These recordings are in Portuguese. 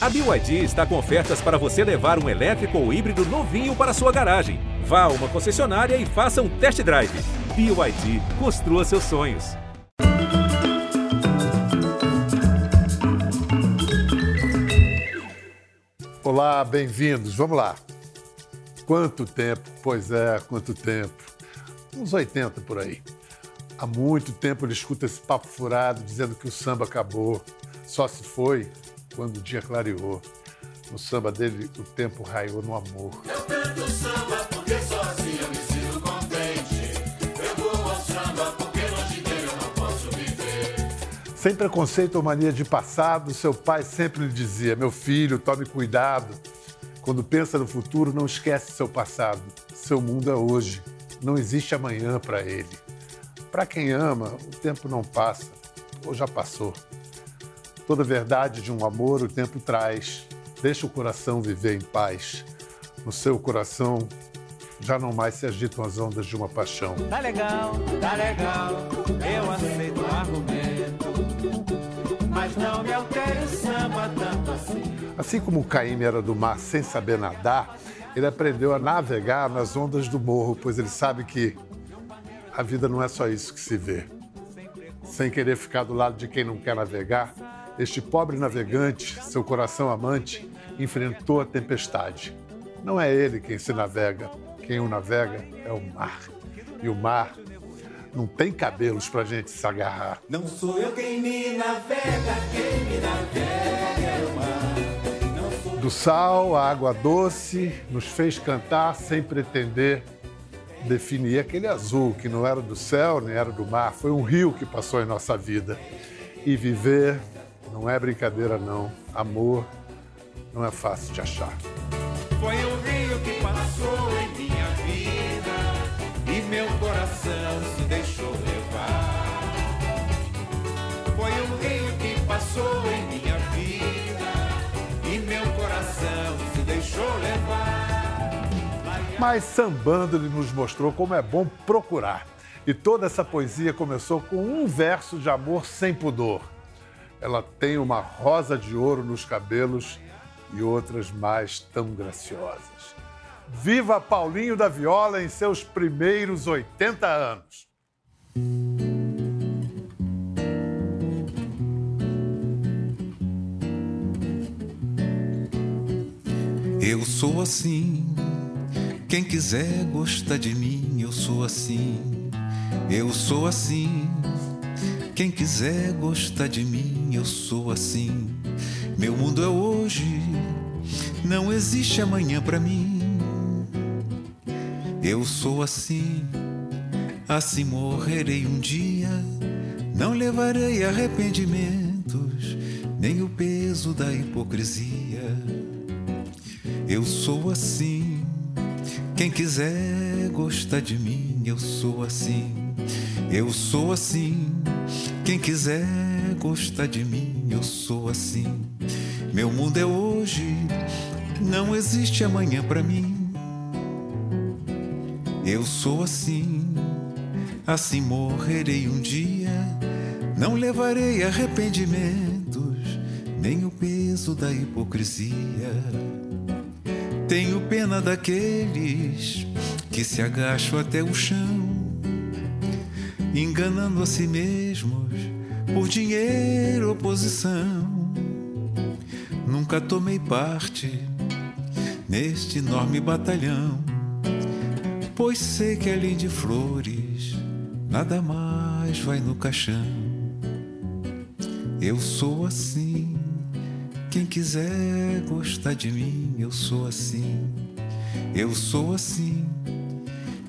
A BYD está com ofertas para você levar um elétrico ou híbrido novinho para sua garagem. Vá a uma concessionária e faça um test drive. BYD, construa seus sonhos. Olá, bem-vindos. Vamos lá. Quanto tempo? Pois é, quanto tempo. Uns 80 por aí. Há muito tempo ele escuta esse papo furado dizendo que o samba acabou. Só se foi quando o dia clareou. No samba dele, o tempo raiou no amor. Eu canto samba porque sozinho eu me sinto contente. Eu vou ao samba porque longe dele eu não posso viver. Sem preconceito ou mania de passado, seu pai sempre lhe dizia: Meu filho, tome cuidado. Quando pensa no futuro, não esquece seu passado. Seu mundo é hoje. Não existe amanhã para ele. Para quem ama, o tempo não passa, ou já passou. Toda verdade de um amor o tempo traz. Deixa o coração viver em paz. No seu coração já não mais se agitam as ondas de uma paixão. Tá legal, tá legal, eu aceito o argumento. Mas não me altere o samba tanto assim. Assim como o Caíme era do mar sem saber nadar, ele aprendeu a navegar nas ondas do morro, pois ele sabe que a vida não é só isso que se vê. Sem querer ficar do lado de quem não quer navegar, este pobre navegante, seu coração amante, enfrentou a tempestade. Não é ele quem se navega, quem o navega é o mar. E o mar não tem cabelos pra gente se agarrar. Não sou eu quem me navega, quem me navega é o mar. Do sal à água doce, nos fez cantar sem pretender definir aquele azul que não era do céu nem era do mar, foi um rio que passou em nossa vida. E viver não é brincadeira, não. Amor não é fácil de achar. Foi um rio que passou em minha vida e meu coração se deixou levar. Foi um rio que passou em minha vida e meu coração se deixou levar. Mas sambando ele nos mostrou como é bom procurar. E toda essa poesia começou com um verso de amor sem pudor. Ela tem uma rosa de ouro nos cabelos e outras mais tão graciosas. Viva Paulinho da Viola em seus primeiros 80 anos! Eu sou assim. Quem quiser gostar de mim, eu sou assim. Eu sou assim. Quem quiser gostar de mim, eu sou assim. Meu mundo é hoje. Não existe amanhã pra mim. Eu sou assim. Assim morrerei um dia. Não levarei arrependimentos, nem o peso da hipocrisia. Eu sou assim. Quem quiser gostar de mim, eu sou assim. Eu sou assim. Quem quiser gostar de mim, eu sou assim. Meu mundo é hoje, não existe amanhã pra mim. Eu sou assim, assim morrerei um dia. Não levarei arrependimentos, nem o peso da hipocrisia. Tenho pena daqueles que se agacham até o chão, enganando a si mesmos por dinheiro ou posição. Nunca tomei parte neste enorme batalhão, pois sei que além de flores, nada mais vai no caixão. Eu sou assim. Quem quiser gostar de mim, eu sou assim. Eu sou assim.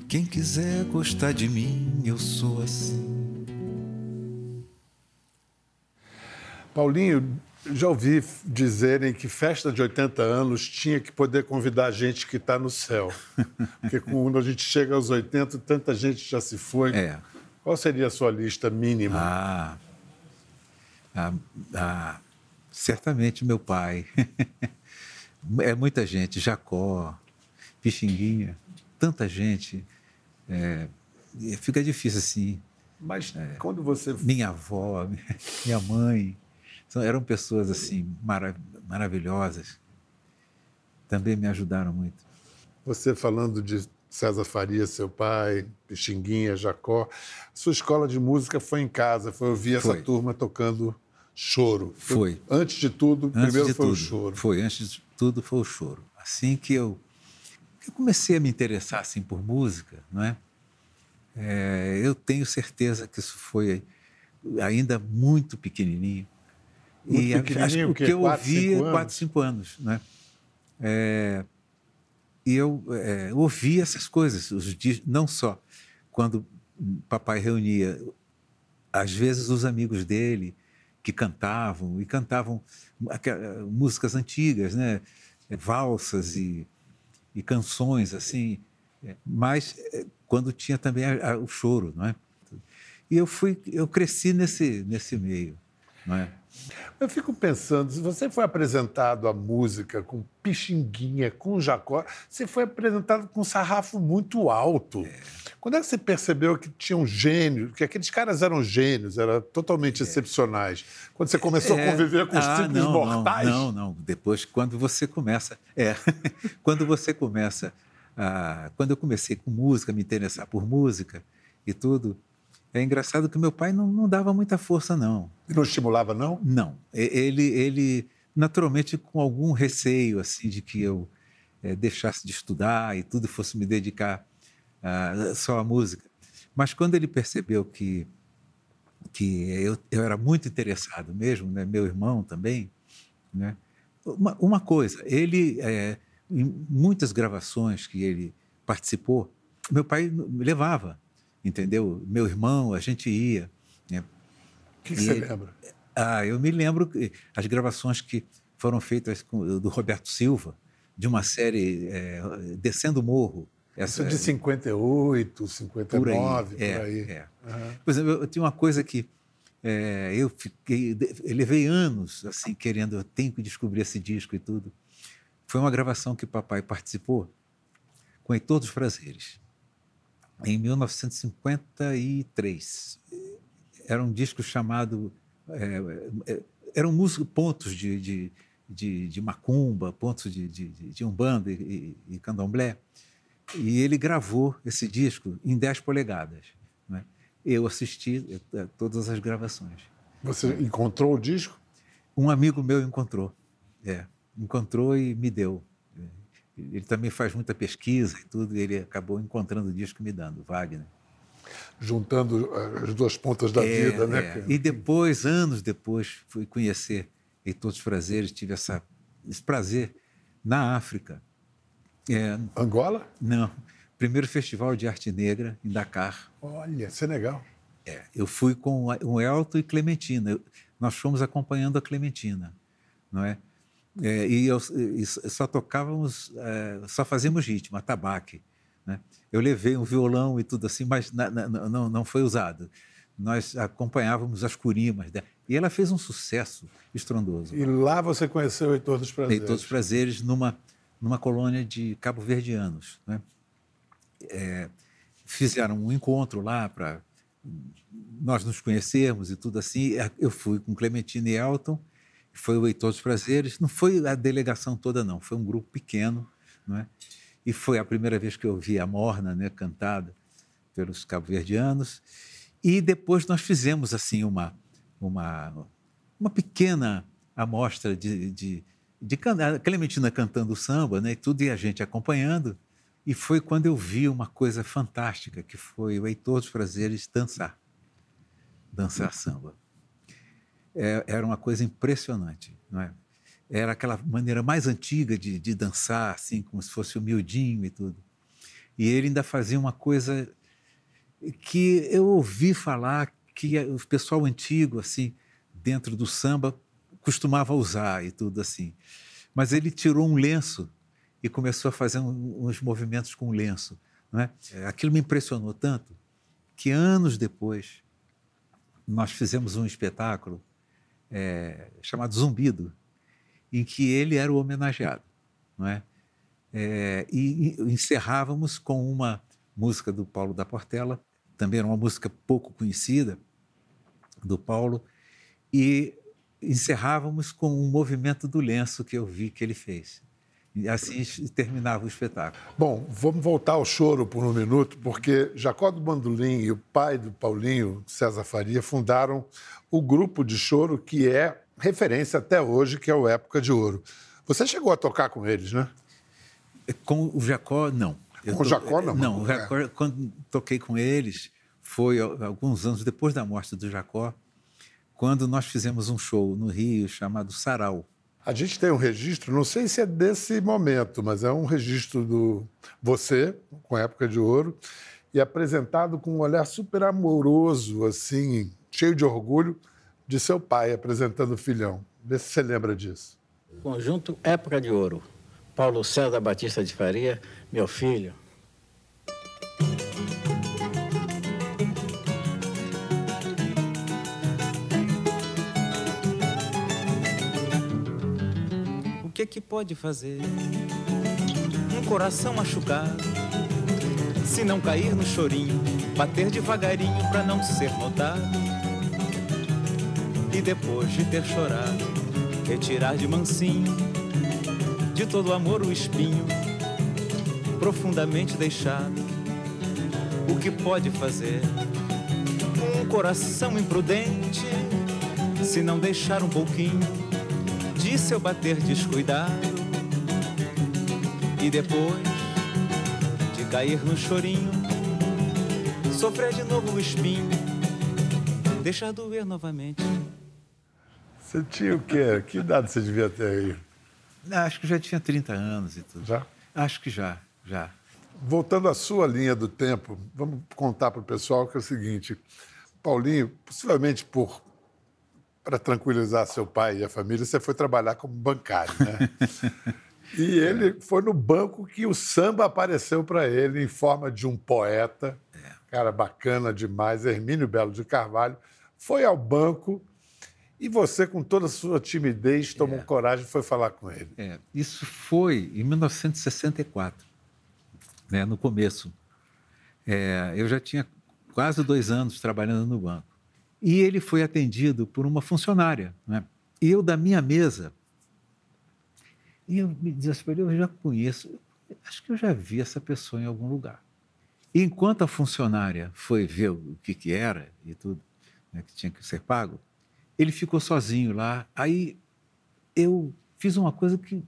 Quem quiser gostar de mim, eu sou assim. Paulinho, já ouvi dizerem que festa de 80 anos tinha que poder convidar gente que está no céu. Porque quando a gente chega aos 80, tanta gente já se foi. É. Qual seria a sua lista mínima? Ah, ah, ah, certamente meu pai. é muita gente, Jacó, Pixinguinha, tanta gente. É, fica difícil assim. Mas quando você. Minha avó, minha mãe, Eram pessoas assim marav maravilhosas. Também me ajudaram muito. Você falando de César Faria, seu pai, Pixinguinha, Jacó. Sua escola de música foi em casa, foi ouvir essa Foi. turma tocando choro. Foi. Antes de tudo, Antes primeiro de foi tudo, o choro. Foi, antes de tudo foi o choro. Assim que eu, eu comecei a me interessar assim, por música, não é? É, eu tenho certeza que isso foi ainda muito pequenininho. Muito e acho que o que eu cinco anos? 4, 5 anos. Né? É, e eu é, ouvia essas coisas, os dis- não só quando papai reunia, às vezes, os amigos dele que cantavam, e cantavam músicas antigas, né? É, valsas e, e canções, assim, é, mas é, quando tinha também a- a- o choro, não é? E eu fui, eu cresci nesse, nesse meio, não é? Eu fico pensando, se você foi apresentado à música com Pixinguinha, com Jacó, você foi apresentado com um sarrafo muito alto. Quando é que você percebeu que tinha um gênio, que aqueles caras eram gênios, eram totalmente excepcionais? Quando você começou a É. conviver com os Ah, simples não, mortais? Não, não, não. Depois, quando você começa. É. quando você começa. A, quando eu comecei com música, me interessar por música e tudo, é engraçado que meu pai não, não dava muita força, não. Não estimulava, não? Não. E- Ele, ele naturalmente, com algum receio, assim, de que eu eh, deixasse de estudar e tudo e fosse me dedicar ah, só à música. Mas quando ele percebeu que, que eu, eu era muito interessado mesmo, né? meu irmão também, né? uma, uma coisa, ele, eh, em muitas gravações que ele participou, meu pai levava, entendeu? Meu irmão, a gente ia, né? O que, que E você lembra? Ah, eu me lembro que as gravações que foram feitas com, do Roberto Silva, de uma série é, Descendo o Morro. Isso é de 58, 59, por aí. é, é. Aham. Por exemplo, eu, eu tinha uma coisa que é, eu fiquei, eu levei anos assim querendo, eu tenho que descobrir esse disco e tudo. Foi uma gravação que papai participou com Heitor dos Prazeres, em 1953. Era um disco chamado é, é, eram músicos, pontos de, de, de, de macumba, pontos de, de, de umbanda e, e, e candomblé. E ele gravou esse disco em 10 polegadas. Né? Eu assisti a todas as gravações. Você encontrou o disco? Um amigo meu encontrou, é, encontrou e me deu. Ele também faz muita pesquisa e tudo, e ele acabou encontrando o disco e me dando, Wagner. Juntando eh, as duas pontas da É, vida, né? é. E depois, anos depois, fui conhecer Heitor dos Prazeres, tive essa, esse prazer na África. É, Angola? não, primeiro festival de arte negra em Dakar. Olha, Senegal. É, eu fui com o Elton e Clementina. Eu- nós fomos acompanhando a Clementina, não é? É, e, eu, e só tocávamos, é, só fazíamos ritmo, atabaque. Né? Eu levei um violão e tudo assim, mas na- na- não, não foi usado. Nós acompanhávamos as curimas dela. E ela fez um sucesso estrondoso. E lá você conheceu Heitor dos Prazeres. Dei todos os prazeres numa, numa colônia de cabo-verdianos. Né? É, fizeram um encontro lá para nós nos conhecermos e tudo assim. Eu fui com Clementina e Elton, foi o Heitor dos Prazeres. Não foi a delegação toda, não, foi um grupo pequeno. Não é? E foi a primeira vez que eu vi a Morna né, cantada pelos cabo-verdianos. E depois nós fizemos assim uma, uma, uma pequena amostra de, de, de can- Clementina cantando samba, né, e tudo, e a gente acompanhando. E foi quando eu vi uma coisa fantástica, que foi o Heitor dos Prazeres dançar. Dançar samba. É, era uma coisa impressionante, não é? Era aquela maneira mais antiga de, de dançar, assim, como se fosse humildinho e tudo. E ele ainda fazia uma coisa que eu ouvi falar que o pessoal antigo, assim, dentro do samba, costumava usar e tudo assim. Mas ele tirou um lenço e começou a fazer uns movimentos com o lenço. Não? É, Aquilo me impressionou tanto que anos depois nós fizemos um espetáculo é, chamado Zumbido, em que ele era o homenageado. Não é? É, e, encerrávamos com uma música do Paulo da Portela, também era uma música pouco conhecida do Paulo, e encerrávamos com um movimento do lenço que eu vi que ele fez. E assim terminava o espetáculo. Bom, vamos voltar ao choro por um minuto, porque Jacó do Bandolim e o pai do Paulinho, César Faria, fundaram o grupo de choro que é referência até hoje, que é o Época de Ouro. Você chegou a tocar com eles, né? Com o Jacó, não. Eu Com o Jacó, não, Não, o Jacó, quando toquei com eles, foi al- alguns anos depois da morte do Jacó, quando nós fizemos um show no Rio chamado Sarau. A gente tem um registro, não sei se é desse momento, mas é um registro do você, com Época de Ouro, e apresentado com um olhar super amoroso, assim, cheio de orgulho, de seu pai apresentando o filhão. Vê se você lembra disso. Conjunto Época de Ouro. Paulo César Batista de Faria, meu filho. Que que pode fazer um coração machucado? Se não cair no chorinho, bater devagarinho pra não ser notado. E depois de ter chorado, retirar de mansinho de todo amor o espinho, profundamente deixado. O que pode fazer um coração imprudente se não deixar um pouquinho de seu bater descuidado e depois de cair no chorinho, sofrer de novo o espinho, deixar doer novamente. Você tinha o quê? Que idade você devia ter aí? Ah, Acho que já tinha 30 anos e tudo. Já? Acho que já, já. Voltando à sua linha do tempo, vamos contar para o pessoal que é o seguinte: Paulinho, possivelmente por para tranquilizar seu pai e a família, você foi trabalhar como bancário, né? E ele foi no banco que o samba apareceu para ele em forma de um poeta, cara bacana demais, Hermínio Belo de Carvalho, foi ao banco e você, com toda a sua timidez, tomou coragem e foi falar com ele. É, isso foi em 1964, né, no começo. É, eu já tinha quase dois anos trabalhando no banco. E ele foi atendido por uma funcionária. Né? E eu, da minha mesa, e eu me dizia assim, eu já conheço, acho que eu já vi essa pessoa em algum lugar. E enquanto a funcionária foi ver o que, que era e tudo, né, que tinha que ser pago, ele ficou sozinho lá. Aí eu fiz uma coisa que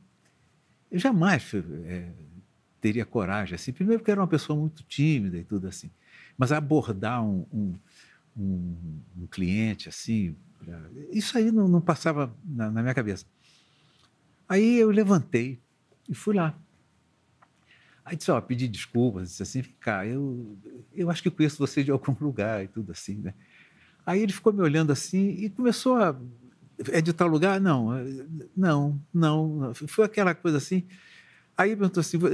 eu jamais eh, teria coragem, assim. Primeiro porque era uma pessoa muito tímida e tudo assim. Mas abordar um, um, um, um cliente assim, isso aí não, não passava na, na minha cabeça. Aí eu levantei e fui lá. Aí disse, ó, pedi desculpas, disse assim, vem cá, eu, eu acho que conheço você de algum lugar e tudo assim, né? Aí ele ficou me olhando assim e começou a. É de tal lugar? Não, eh, não, não. Foi aquela coisa assim. Aí perguntou assim: "Vo-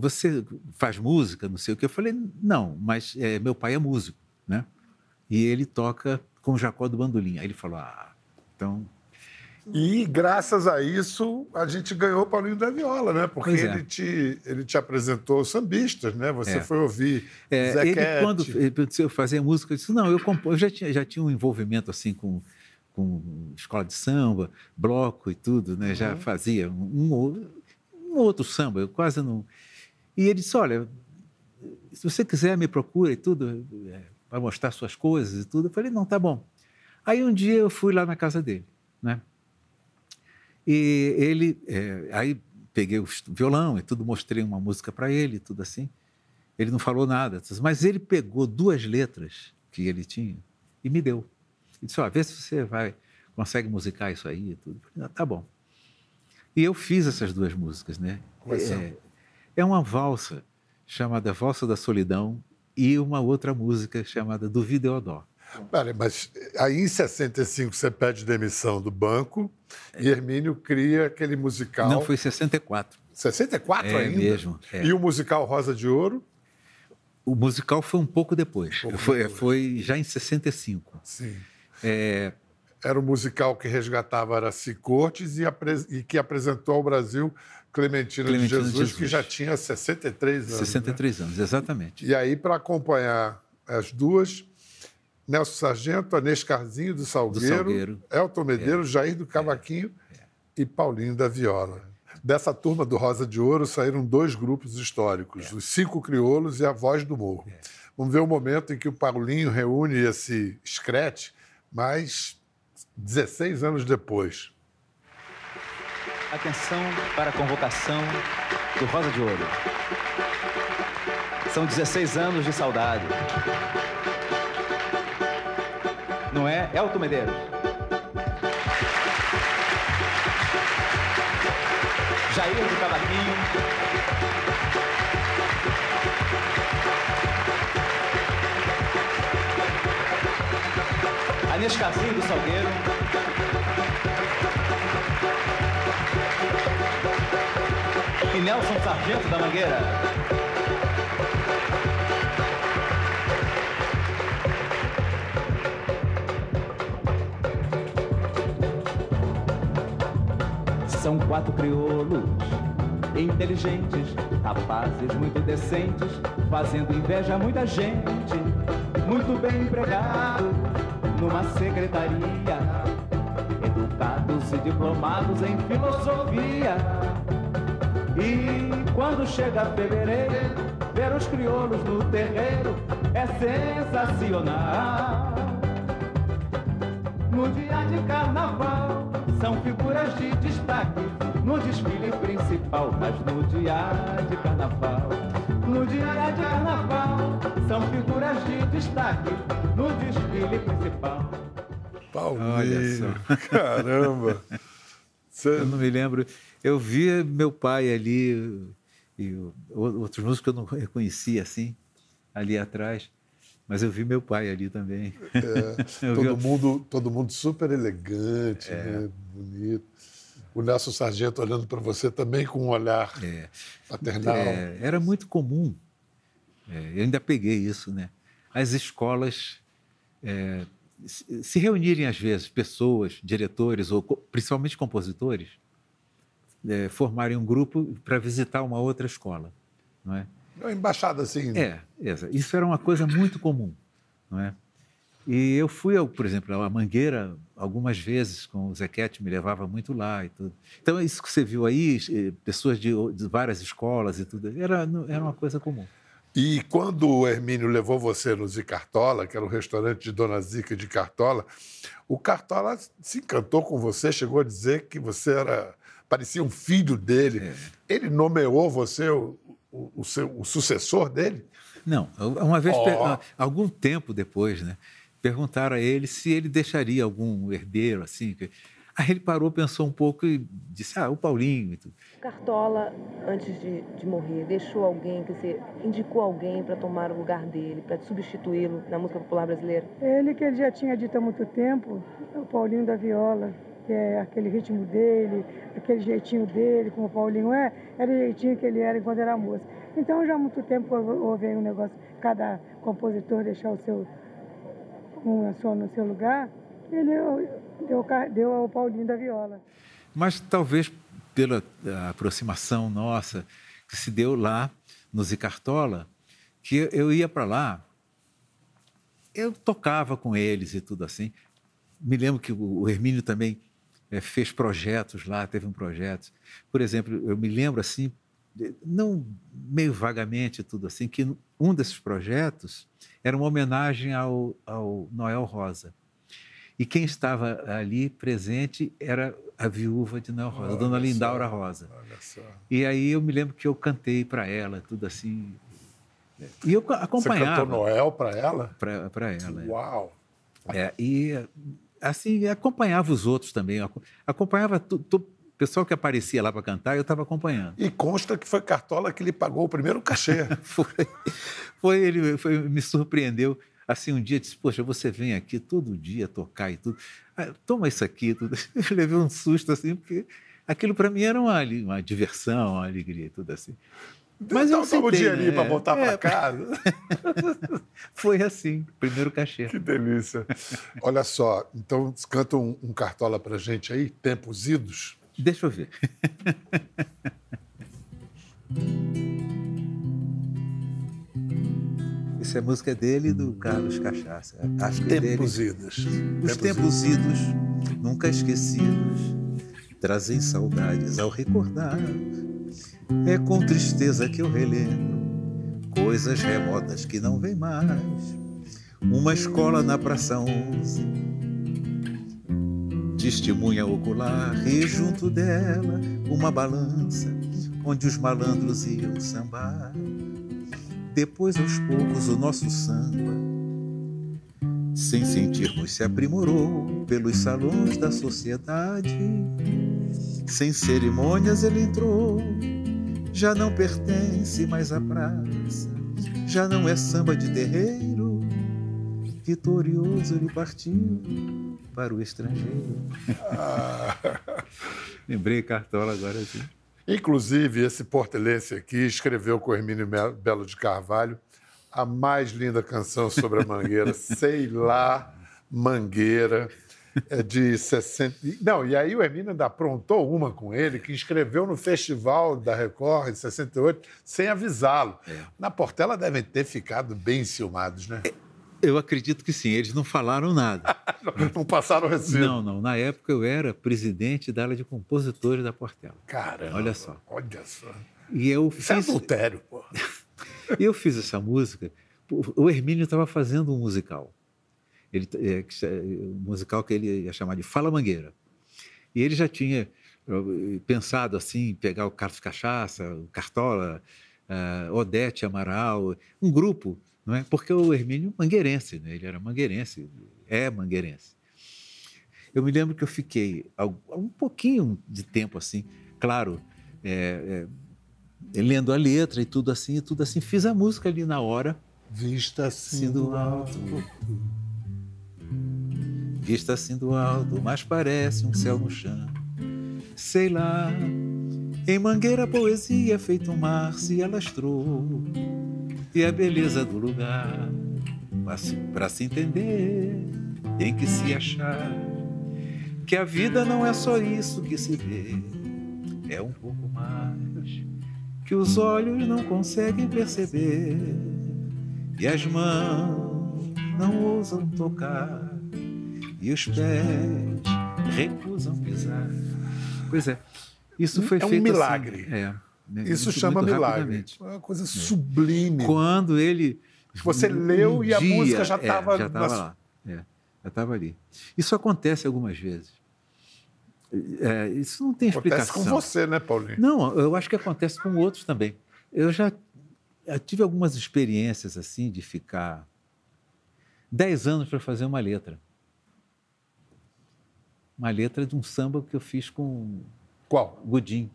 você faz música, não sei o que? Eu falei: não, mas eh, meu pai é músico, né? E ele toca com o Jacó do Bandolim. Aí ele falou: ah, então. E graças a isso a gente ganhou o Paulinho da Viola, né? Porque é. ele, te, ele te apresentou sambistas, né? Você É. foi ouvir É, Zé ele, Quete. quando eu fazia música, eu disse: não, eu, compor, eu já, tinha, já tinha um envolvimento assim com, com escola de samba, bloco e tudo, né? Já fazia um, um um outro samba, eu quase não. E ele disse: olha, se você quiser, me procura e tudo, é, para mostrar suas coisas e tudo. Eu falei: não, tá bom. Aí um dia eu fui lá na casa dele, né? E ele, é, aí peguei o violão e tudo, mostrei uma música para ele e tudo assim. Ele não falou nada, mas ele pegou duas letras que ele tinha e me deu. E disse: ó, vê se você vai, consegue musicar isso aí e tudo. Eu falei, "Ah, tá bom. E eu fiz essas duas músicas, né? Quais são? É, é uma valsa chamada Valsa da Solidão e uma outra música chamada Do Videodó. Pera, mas aí em 65 você pede demissão do banco e Hermínio cria aquele musical. Não, foi 64. 64 É ainda? mesmo, é. E o musical Rosa de Ouro? O musical foi um pouco depois. pouco foi, depois. foi já em 65. Sim. É, Era o musical que resgatava Araci Cortes e, e que apresentou ao Brasil Clementina, Clementina de de Jesus, Jesus. que já tinha 63 anos. né? 63 anos, exatamente. E aí, para acompanhar as duas, Nelson Sargento, Anês Carzinho do Salgueiro, Salgueiro. Elton Medeiros, Jair do Cavaquinho e Paulinho da Viola. Dessa turma do Rosa de Ouro saíram dois grupos históricos, os Cinco Crioulos e a Voz do Morro. Vamos ver o momento em que o Paulinho reúne esse scratch, mas 16 anos depois. Atenção para a convocação do Rosa de Ouro. São 16 anos de saudade. Não é, Elton Medeiros? Jair do Cavaquinho. Anês Casinho do Salgueiro. Nelson Sargento da Mangueira. São quatro crioulos, inteligentes, rapazes muito decentes, fazendo inveja a muita gente, muito bem empregado numa secretaria, educados e diplomados em filosofia. E quando chega fevereiro, ver os crioulos no terreiro é sensacional. No dia de carnaval, são figuras de destaque no desfile principal, mas no dia de carnaval, no dia de carnaval, são figuras de destaque no desfile principal. Só. caramba. Você- Eu não me lembro. Eu via meu pai ali e outros músicos que eu não reconhecia assim, ali atrás. Mas eu vi meu pai ali também. Vi- todo, mundo, todo mundo super elegante, É. né? bonito. O Nelson Sargento olhando para você também com um olhar É. paternal. É, era muito comum, é, eu ainda peguei isso, né? As escolas é, se reunirem às vezes, pessoas, diretores ou principalmente compositores, é, formarem um grupo para visitar uma outra escola, não é? Uma embaixada assim. É, essa- isso era uma coisa muito comum, não é? E eu fui, ao, por exemplo, à Mangueira algumas vezes com o Zequete, me levava muito lá e tudo. Então, isso que você viu aí, eh, pessoas de, de várias escolas e tudo, era, era uma coisa comum. E quando o Hermínio levou você no Zicartola, que era o restaurante de Dona Zica de Cartola, o Cartola se encantou com você, chegou a dizer que você era parecia um filho dele. É. Ele nomeou você o, o, o seu, o sucessor dele? Não, uma vez, ah, algum tempo depois, né, perguntaram a ele se ele deixaria algum herdeiro, assim. que- Aí ele parou, pensou um pouco e disse, ah, o Paulinho e tudo. Cartola, antes de, de morrer, deixou alguém, quer dizer, indicou alguém para tomar o lugar dele, para substituí-lo na música popular brasileira? Ele que ele já tinha dito há muito tempo, é o Paulinho da Viola, que é aquele ritmo dele, aquele jeitinho dele, como o Paulinho é, era o jeitinho que ele era enquanto era moço. Então já há muito tempo houve um negócio, cada compositor deixar o seu, uma só no seu lugar, ele deu, deu ao Paulinho da Viola. Mas talvez pela ah, aproximação nossa que se deu lá no Zicartola, que eu- ia para lá, eu tocava com eles e tudo assim. Me lembro que o Hermínio também eh, fez projetos lá, teve um projeto. Por exemplo, eu me lembro assim, não meio vagamente tudo assim, que um desses projetos era uma homenagem ao, ao Noel Rosa. E quem estava ali presente era a viúva de Noel Rosa, a dona Olha só, Lindaura Rosa. Olha. E aí eu me lembro que eu cantei para ela, tudo assim. E eu Você acompanhava cantou Noel para ela? para ela. é. Uau! É, e assim, acompanhava os outros também. aco- Acompanhava o pessoal que aparecia lá para cantar, eu estava acompanhando. E consta que foi Cartola que lhe pagou o primeiro cachê. Foi, foi ele foi- me surpreendeu. Assim, um dia disse: Poxa, você vem aqui todo dia tocar e tudo. Ah, toma isso aqui. Tudo. Eu levei um susto assim, porque aquilo para mim era uma, uma diversão, uma alegria e tudo assim. Mas eu toma o aceitei, dinheirinho né? para voltar É, para casa. Foi assim, primeiro cachê. Que delícia. Olha só, então canta um, um Cartola para gente aí, Tempos Idos. Deixa eu ver. Essa é a música dele e do Carlos Cachaça. Acho que é dele. Tempos idos. Os tempos idos, nunca esquecidos, trazem saudades ao recordar. É com tristeza que eu relembro coisas remotas que não vêm mais. Uma escola na Praça 11, testemunha ocular, e junto dela uma balança onde os malandros iam sambar. Depois, aos poucos, o nosso samba, sem sentirmos, se aprimorou pelos salões da sociedade. Sem cerimônias, ele entrou, já não pertence mais à praça, já não é samba de terreiro. Vitorioso, ele partiu para o estrangeiro. Lembrei Cartola agora assim. Inclusive, esse portelense aqui escreveu com Hermínio Mel- Belo de Carvalho a mais linda canção sobre a Mangueira, Sei Lá, Mangueira, de 60... Não, e aí o Hermínio ainda aprontou uma com ele, que escreveu no Festival da Record, em 68, sem avisá-lo. Na Portela devem ter ficado bem enciumados, né? Eu acredito que sim, eles não falaram nada. Não passaram recibo. Não, não. Na época eu era presidente da área de compositores da Portela. Caramba. Olha só. Olha só. E eu Isso é fiz, adultério, pô. eu fiz essa música. O Hermínio estava fazendo um musical. Ele, é, que é, musical que ele ia chamar de Fala Mangueira. E ele já tinha eh, pensado assim, pegar o Carlos Cachaça, o Cartola, a Odete Amaral, um grupo, não é? Porque o Hermínio mangueirense, né? ele era mangueirense, é mangueirense. Eu me lembro que eu fiquei um pouquinho de tempo assim, claro, é, é, lendo a letra e tudo assim, e tudo assim, fiz a música ali na hora, Vista assim do alto. Vista assim do alto, mas parece um céu no chão. Sei lá, em Mangueira a poesia feito um mar se alastrou. E a beleza do lugar, para se entender, tem que se achar. Que a vida não é só isso que se vê, é um pouco mais. Que os olhos não conseguem perceber e as mãos não ousam tocar e os pés recusam pisar. Pois é, isso foi É um feito assim, milagre. é, né, Isso muito- chama muito milagre. É uma coisa sublime. Quando ele Você um leu e a dia- música já é, estava já estava na- lá, é, já estava ali. Isso acontece algumas vezes. É, isso não tem Acontece explicação. com você, né, Paulinho? Não, eu acho que acontece com outros também. Eu já eu tive algumas experiências assim de ficar 10 anos para fazer uma letra. Uma letra de um samba que eu fiz com Qual? Gudim.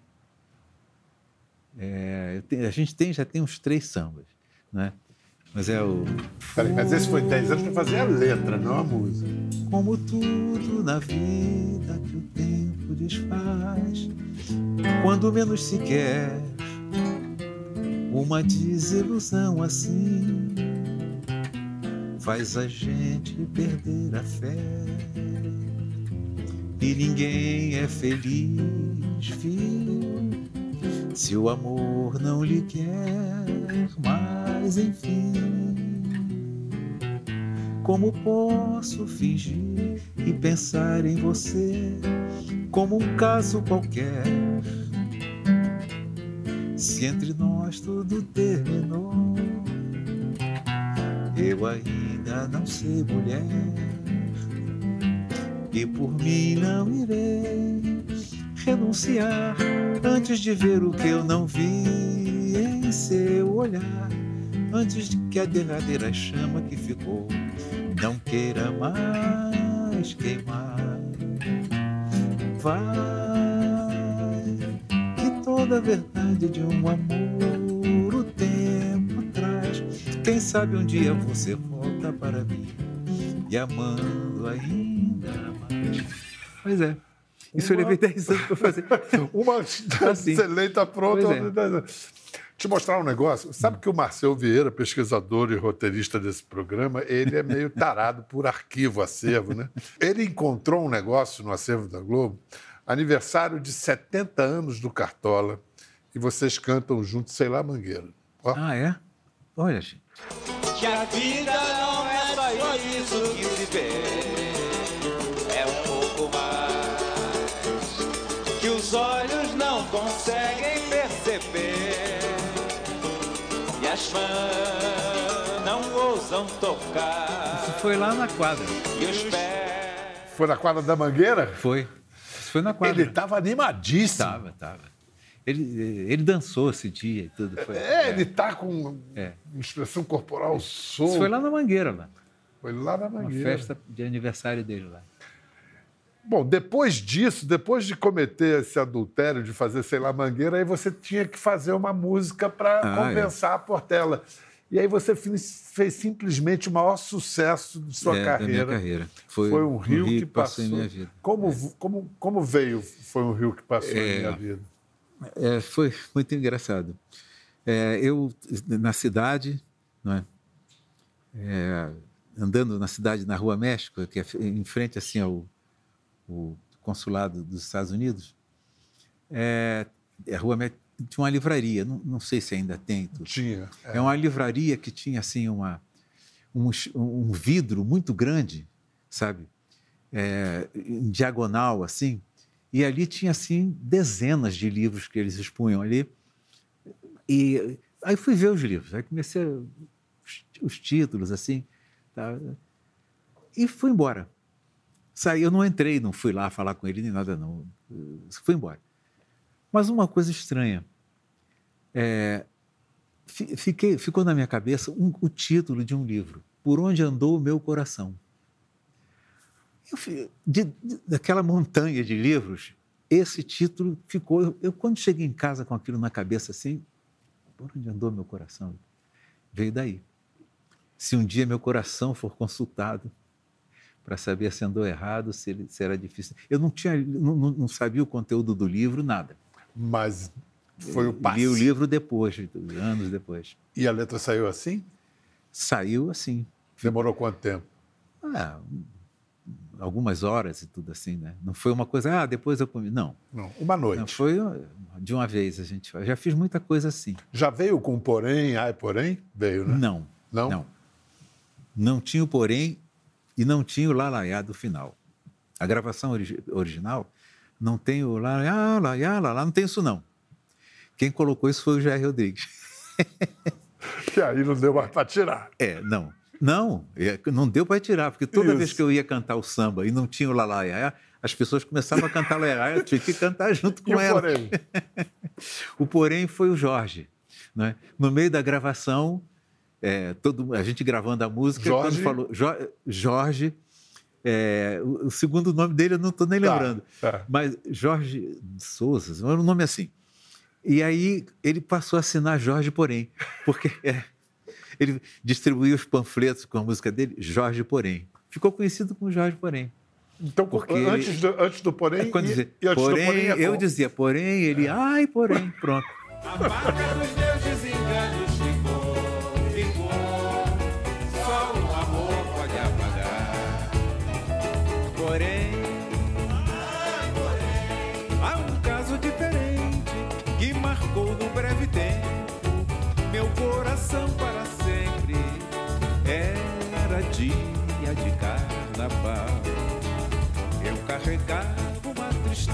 É, te- a gente tem, já tem uns três sambas, né? Mas é o Peraí, mas esse foi 10 anos para fazer a letra, não a música. como tudo na vida que o tempo desfaz, quando menos se quer, uma desilusão assim faz a gente perder a fé. E ninguém é feliz, filho, se o amor não lhe quer, mas enfim. Como posso fingir e pensar em você como um caso qualquer? Se entre nós tudo terminou, eu ainda não sei, mulher, e por mim não irei renunciar antes de ver o que eu não vi em seu olhar, antes de que a derradeira chama que ficou não queira mais queimar. Vai, que toda a verdade de um amor o tempo traz. Quem sabe um dia você volta para mim e amando ainda. Pois é. Isso eu levei 10 anos para fazer. Uma Assim. excelente tá pronta. Pois Te mostrar um negócio. Sabe que o Marcel Vieira, pesquisador e roteirista desse programa, ele é meio tarado por arquivo, acervo, né? Ele encontrou um negócio no acervo da Globo, aniversário de 70 anos do Cartola, e vocês cantam juntos, sei lá, Mangueira. Ó. Ah, é? Olha, gente. que a vida não é só isso que se vê. Os olhos não conseguem perceber. E as fãs não ousam tocar. Isso foi lá na quadra. E os pés. Foi na quadra da Mangueira? Foi. Isso foi na quadra. Ele estava animadíssimo. Tava, tava. Ele, ele dançou esse dia e tudo. Foi, É, ele tá com É. uma expressão corporal solta. Isso foi lá na Mangueira, lá. Foi lá na Uma Mangueira. festa de aniversário dele lá. Bom, depois disso, depois de cometer esse adultério, de fazer, sei lá, Mangueira, aí você tinha que fazer uma música para Ah, compensar a Portela. E aí você fez simplesmente o maior sucesso de sua É, da carreira. minha carreira. Foi, Foi um rio, que passou minha vida. Como, como, como veio Foi um rio que passou em É. minha vida? É, foi muito engraçado. É, eu, na cidade, não é? É, andando na cidade, na Rua México, que é em frente assim ao, o consulado dos Estados Unidos, é, a Rua tinha uma livraria, não, não sei se ainda tem. Tudo. Tinha. É uma livraria que tinha assim uma, um, um vidro muito grande, sabe? É, em diagonal assim. E ali tinha assim dezenas de livros que eles expunham ali. E aí fui ver os livros, aí comecei os, os títulos assim, tá? e fui embora. Saí, eu não entrei, não fui lá falar com ele nem nada não. Fui embora. Mas uma coisa estranha. É, fi- fiquei, ficou na minha cabeça um- o título de um livro, Por Onde Andou o Meu Coração. Eu, de- de- daquela montanha de livros, esse título ficou. Eu, eu, quando cheguei em casa com aquilo na cabeça assim, por onde andou meu coração? Veio daí. Se um dia meu coração for consultado para saber se andou errado, se, ele, se era difícil. Eu não tinha, não, não- sabia o conteúdo do livro, nada. Mas foi o passe. Li o livro depois, anos depois. E a letra saiu assim? Saiu assim. Demorou quanto tempo? Ah, algumas horas e tudo assim, né? Não foi uma coisa, ah, depois eu comi. Não. Não, uma noite. Não, foi de uma vez a gente faz. Já fiz muita coisa assim. Já veio com porém, ai, porém? Veio, né? Não. Não? Não. Não tinha o porém e não tinha o lalaiá do final. A gravação origi- original não tem o lalaiá, lalaiá, lalá, não tem isso não. Quem colocou isso foi o Jair Rodrigues. Que aí não deu mais para tirar. É, não. Não, é, não deu para tirar, porque toda Isso. vez que eu ia cantar o samba e não tinha o lalaiá, as pessoas começavam a cantar lalaiá, eu tinha que cantar junto com ela. porém? o porém foi o Jorge. Né? No meio da gravação, é, todo, a gente gravando a música, Jorge? quando falou Jo- Jorge, é, o, o segundo nome dele eu não estou nem Tá, lembrando, tá. mas Jorge Souza, era um nome assim. E aí ele passou a assinar Jorge Porém, porque é, ele distribuiu os panfletos com a música dele, Jorge Porém. Ficou conhecido como Jorge Porém. Então, Porque antes, ele- do, antes do porém. É quando e- dizia, e antes do porém, porém é eu dizia porém, ele, ai, porém, pronto. A marca dos meus desenganos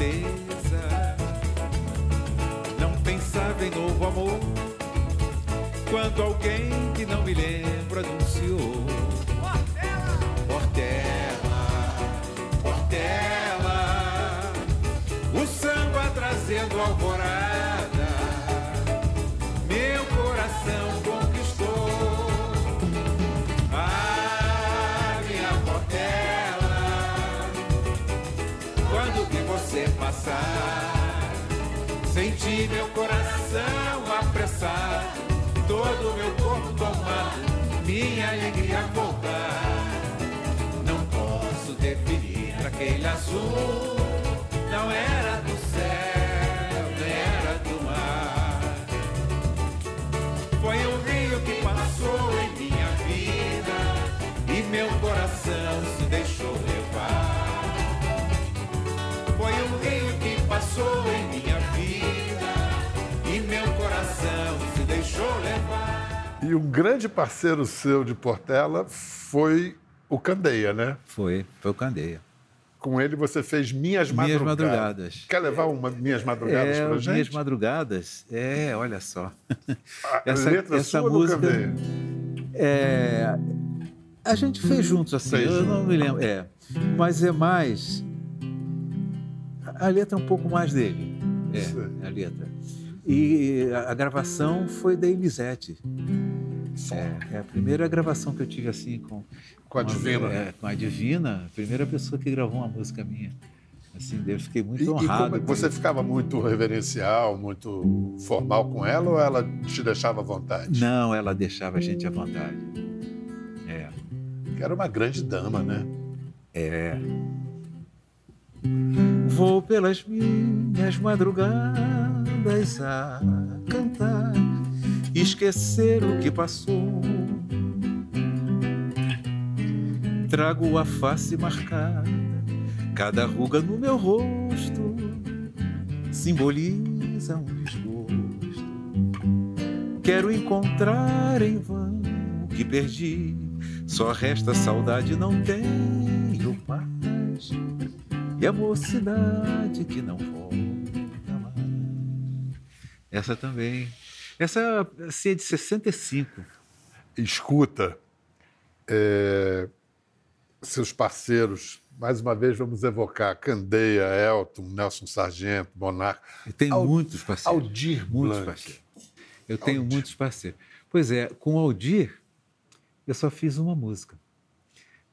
tristeza não pensava em novo amor. Quando alguém que não me lembro anunciou. Portela, Portela. O samba trazendo alvorada minha alegria voltar. Não posso definir aquele azul, não era do céu, nem era do mar. Foi um rio que passou em minha vida e meu coração se deixou levar. Foi um rio que passou e um grande parceiro seu de Portela foi o Candeia, né? Foi, foi o Candeia. Com ele você fez Minhas Minhas Madrugadas. Madrugadas. Quer levar uma Minhas Madrugadas é, Minhas gente? Madrugadas, é, olha só. A letra sua ou do Candeia? é, a gente fez juntos assim, Fez eu junto. não me lembro, é, mas é mais a letra é um pouco mais dele, é, a letra. E a, gravação foi da Elisete. É, é a primeira gravação que eu tive assim com Com a Divina. é, com a Divina, a primeira pessoa que gravou uma música minha. Assim, eu fiquei muito E, e honrado. como, por você ficava muito reverencial, muito formal com ela ou ela te deixava à vontade? Não, ela deixava a gente à vontade. É. Era uma grande dama, né? É. Vou pelas minhas madrugadas a cantar, esquecer o que passou. Trago a face marcada, cada ruga no meu rosto simboliza um desgosto. Quero encontrar em vão o que perdi, só resta saudade, não tenho paz. E a mocidade que não volta. Essa também. Essa assim, é de 65. Escuta, é, seus parceiros, mais uma vez vamos evocar Candeia, Elton, Nelson Sargento, Monarca. Eu tenho Al- muitos parceiros. Aldir muitos Blanc. parceiros. Eu tenho Aldir. muitos parceiros. Pois é, com Aldir, eu só fiz uma música.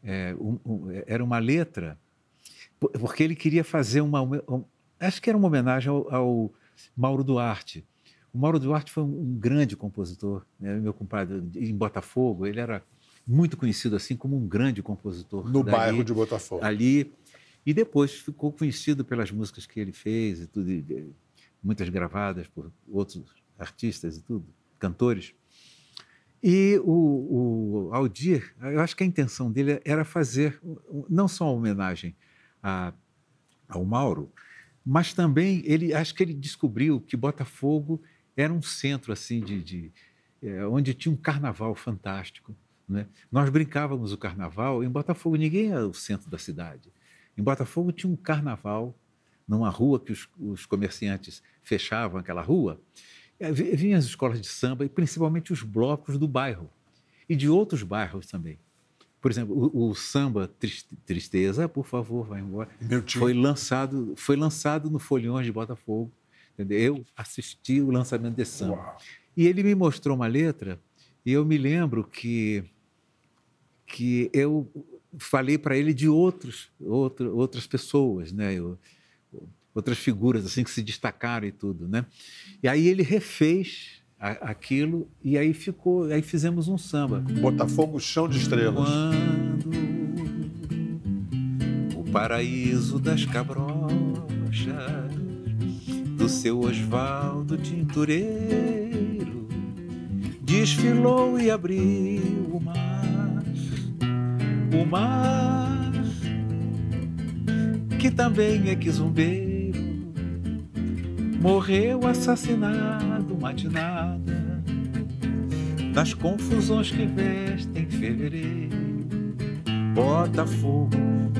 É, um- um- era uma letra, po- porque ele queria fazer uma. um- acho que era uma homenagem ao, ao Mauro Duarte. O Mauro Duarte foi um, grande compositor, né? meu compadre, em Botafogo. Ele era muito conhecido assim como um grande compositor. No dali bairro de Botafogo. ali. E depois ficou conhecido pelas músicas que ele fez e tudo, e, muitas gravadas por outros artistas e tudo, cantores. E o, o Aldir, eu acho que a intenção dele era fazer não só uma homenagem a, ao Mauro, mas também ele acho que ele descobriu que Botafogo era um centro assim de, de eh, onde tinha um carnaval fantástico. Né? Nós brincávamos o carnaval em Botafogo, ninguém era o centro da cidade. Em Botafogo tinha um carnaval numa rua que os, os comerciantes fechavam aquela rua. Vi- Vinham as escolas de samba e principalmente os blocos do bairro e de outros bairros também. Por exemplo, o, o samba Tris- Tristeza, por favor, vai embora. Foi lançado, foi lançado no Folhões de Botafogo. Entendeu? Eu assisti o lançamento desse samba. Uau. E ele me mostrou uma letra e eu me lembro que que eu falei para ele de outros, outro, outras pessoas, né? Eu- outras figuras assim que se destacaram e tudo, né? E aí ele refez aquilo e aí ficou, aí fizemos um samba. Botafogo, Chão de Estrelas. Quando o paraíso das cabrochas do seu Osvaldo Tintureiro desfilou e abriu o mar, o mar que também é quizumbeiro, morreu assassinado matinada das confusões que vestem fevereiro. Botafogo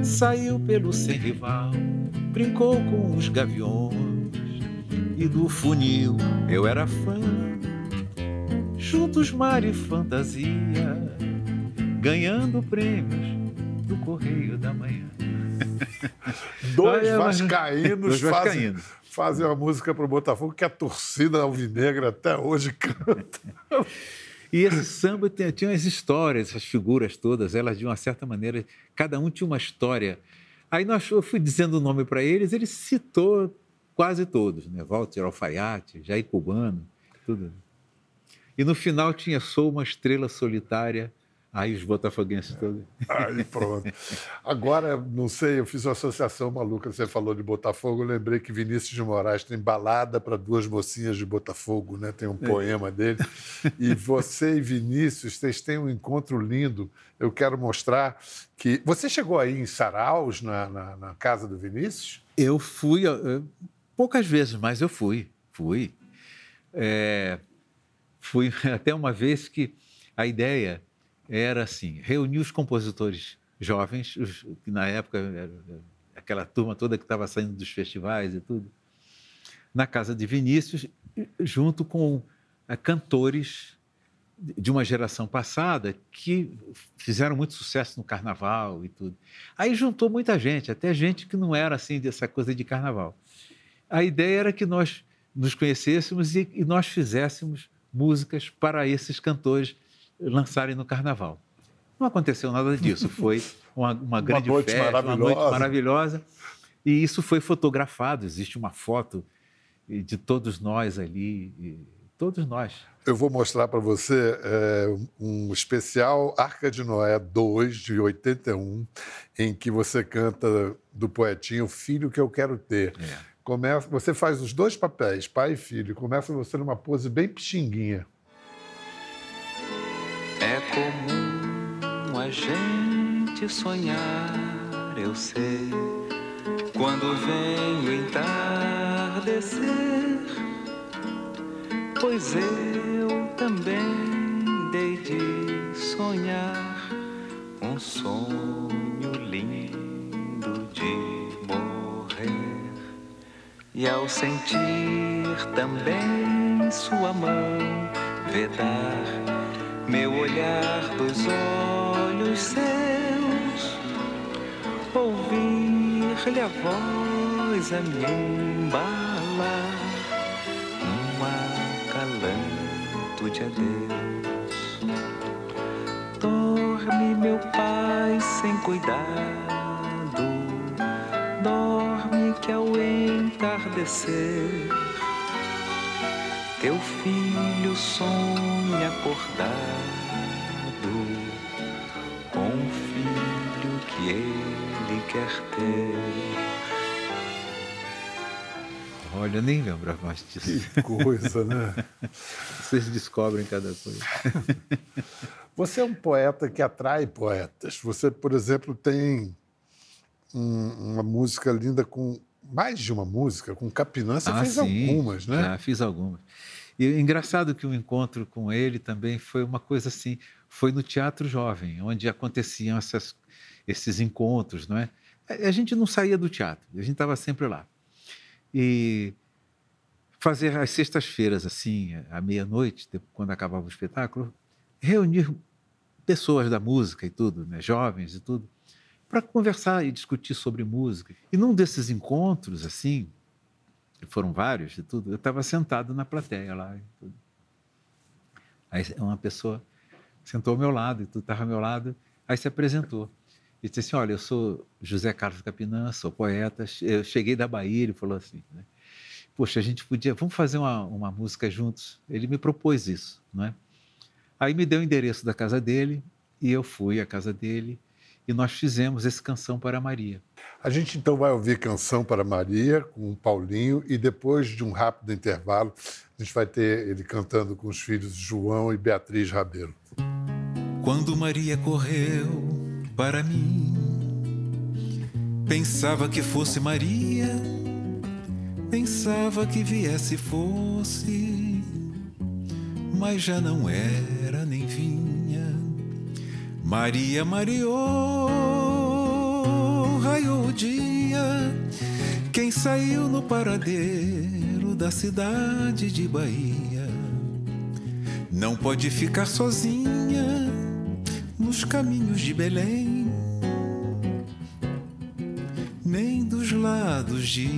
saiu pelo sem rival, brincou com os gaviões e do funil eu era fã. Juntos mar e fantasia, ganhando prêmios do Correio da Manhã. Dois vascaínos, Dois vascaínos. fazem uma música para o Botafogo que a torcida alvinegra até hoje canta. E esse samba tem- tinha as histórias, essas figuras todas, elas de uma certa maneira, cada um tinha uma história. Aí nós, eu fui dizendo o nome para eles, ele citou quase todos, né? Walter Alfaiate, Jair Cubano, tudo. E no final tinha Sou uma estrela solitária, aí os botafoguenses todos. Aí pronto. Agora, não sei, eu fiz uma associação maluca. Você falou de Botafogo, eu lembrei que Vinícius de Moraes tem balada para duas mocinhas de Botafogo, né? Tem um poema dele. E você e Vinícius, vocês têm um encontro lindo. Eu quero mostrar que. Você chegou aí em Saraus, na, na, na casa do Vinícius? Eu fui, poucas vezes, mas eu fui, fui. É, fui até uma vez que a ideia era assim, reunir os compositores jovens, os, que na época era aquela turma toda que estava saindo dos festivais e tudo, na casa de Vinícius, junto com eh, cantores de uma geração passada que fizeram muito sucesso no carnaval e tudo. Aí juntou muita gente, até gente que não era assim dessa coisa de carnaval. A ideia era que nós nos conhecêssemos e, e nós fizéssemos músicas para esses cantores lançarem no carnaval. Não aconteceu nada disso, foi uma, uma grande noite festa, uma maravilhosa. noite maravilhosa. E isso foi fotografado, existe uma foto de todos nós ali, todos nós. Eu vou mostrar para você é, um especial Arca de Noé 2, de 81, em que você canta do poetinho Filho que eu quero ter. É. Começa, você faz os dois papéis, pai e filho, começa você numa pose bem pixinguinha. Comum a gente sonhar, eu sei, quando vem o entardecer, pois eu também dei de sonhar um sonho lindo de morrer. E ao sentir também sua mão vedar meu olhar dos olhos seus, ouvir-lhe a voz a me embalar, um acalanto de adeus. Dorme, meu pai, sem cuidado, dorme que ao entardecer teu filho sonha acordado com o filho que ele quer ter. Olha, eu nem lembrava mais disso. Que coisa, né? Vocês descobrem cada coisa. Você é um poeta que atrai poetas. Você, por exemplo, tem um- uma música linda com mais de uma música, com Capinã. Você Ah, fez sim, algumas, né? Já fiz algumas. E é engraçado que o encontro com ele também foi uma coisa assim, foi no Teatro Jovem, onde aconteciam essas, esses encontros, não é? A gente não saía do teatro, a gente estava sempre lá. E fazer às sextas-feiras, assim, à meia-noite, quando acabava o espetáculo, reunir pessoas da música e tudo, né, jovens e tudo, para conversar e discutir sobre música. E num desses encontros, assim, foram vários e tudo, eu estava sentado na plateia lá. E tudo. Aí uma pessoa sentou ao meu lado, e tudo estava ao meu lado, aí se apresentou. E disse assim, olha, eu sou José Carlos Capinã, sou poeta, eu cheguei da Bahia, ele falou assim, né? Poxa, a gente podia, vamos fazer uma, uma música juntos? Ele me propôs isso, não é? Aí me deu o endereço da casa dele, e eu fui à casa dele, e nós fizemos esse Canção para Maria. A gente então vai ouvir Canção para Maria com o Paulinho e depois de um rápido intervalo, a gente vai ter ele cantando com os filhos João e Beatriz Rabelo. Quando Maria correu para mim, pensava que fosse Maria, pensava que viesse e fosse, mas já não era nem vinha. Maria Mariou, raiou o dia, quem saiu no paradeiro da cidade de Bahia. Não pode ficar sozinha nos caminhos de Belém, nem dos lados de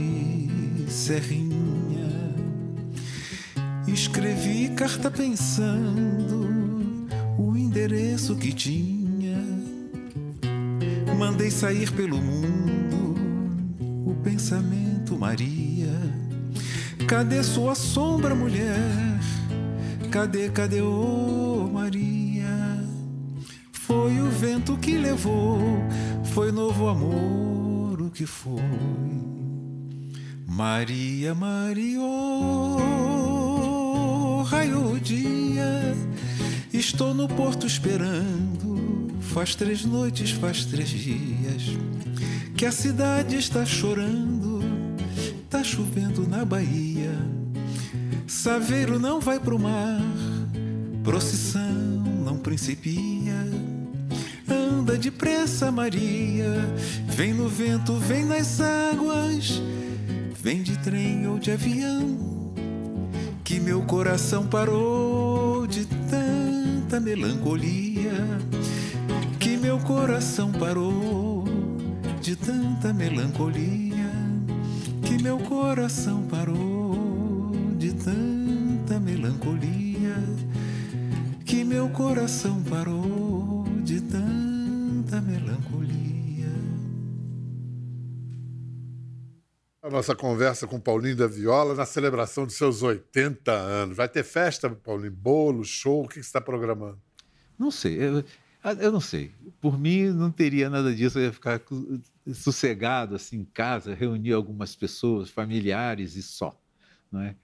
Serrinha. Escrevi carta pensando o endereço que tinha. Mandei sair pelo mundo o pensamento, Maria. Cadê sua sombra, mulher? Cadê, cadê, ô Maria? Foi o vento que levou, foi novo amor o que foi. Maria, Mariou, raiou o dia, estou no porto esperando. Faz três noites, faz três dias, que a cidade está chorando, tá chovendo na Bahia. Saveiro não vai pro mar, procissão não principia. Anda depressa, Maria, vem no vento, vem nas águas, vem de trem ou de avião, que meu coração parou de tanta melancolia, que meu coração parou de tanta melancolia, que meu coração parou de tanta melancolia, que meu coração parou de tanta melancolia. A nossa conversa com Paulinho da Viola na celebração de seus 80 anos. Vai ter festa, Paulinho? Bolo, show? O que você está programando? Não sei, eu, eu não sei. Por mim, não teria nada disso. Eu ia ficar sossegado assim em casa, reunir algumas pessoas, familiares e só, não é?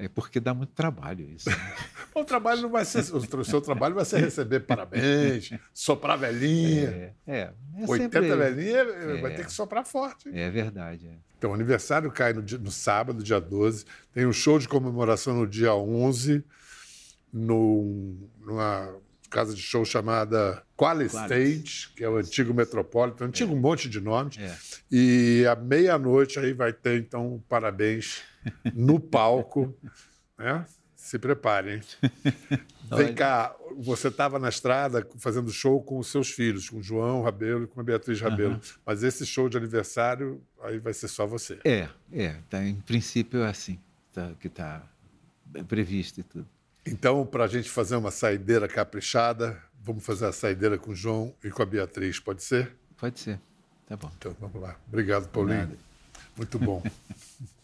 É porque dá muito trabalho isso. né? O trabalho não vai ser. O seu trabalho vai ser receber parabéns, soprar velhinha. É, é, é 80 sempre- velhinha vai É. ter que soprar forte. É verdade. é. Então, o aniversário cai no, dia- no sábado, dia 12. Tem um show de comemoração no dia 11, no, numa casa de show chamada Quali. Stage, que é o antigo Metropolitan, antigo um monte de nomes. É. E à meia-noite aí vai ter, então, parabéns no palco. né? Se preparem. Vem cá, você estava na estrada fazendo show com os seus filhos, com o João Rabelo e com a Beatriz Rabelo. Aham. Mas esse show de aniversário, aí vai ser só você. É, é, tá, em princípio é assim, tá, que está previsto e tudo. Então, para a gente fazer uma saideira caprichada, vamos fazer a saideira com o João e com a Beatriz, pode ser? Pode ser, tá bom. Então, vamos lá. Obrigado, Paulinho. Muito bom.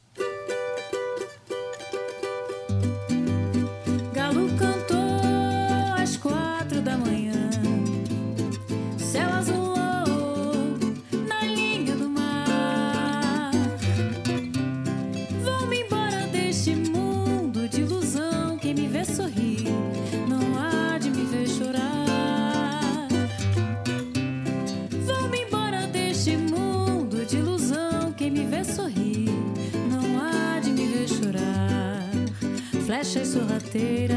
Flechas sorrateiras,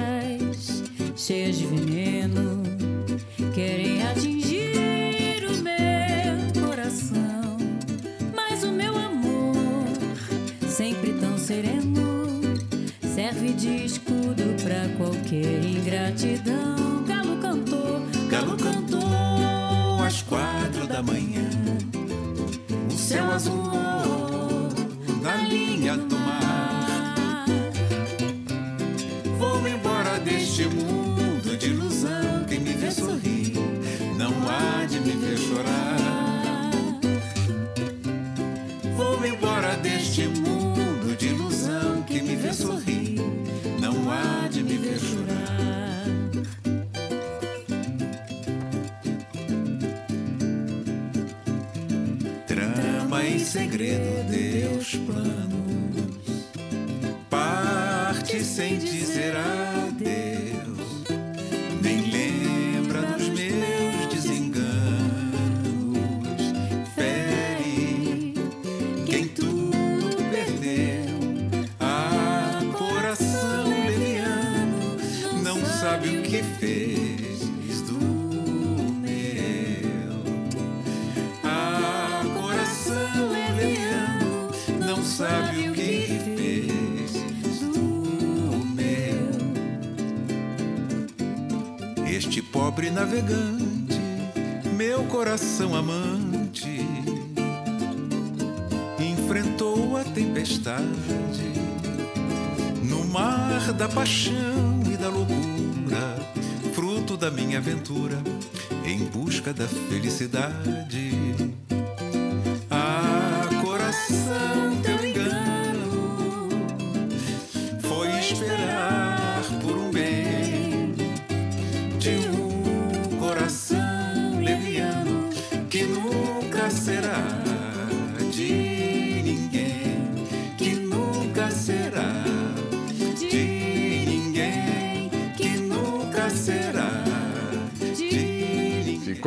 paixão e da loucura, fruto da minha aventura em busca da felicidade.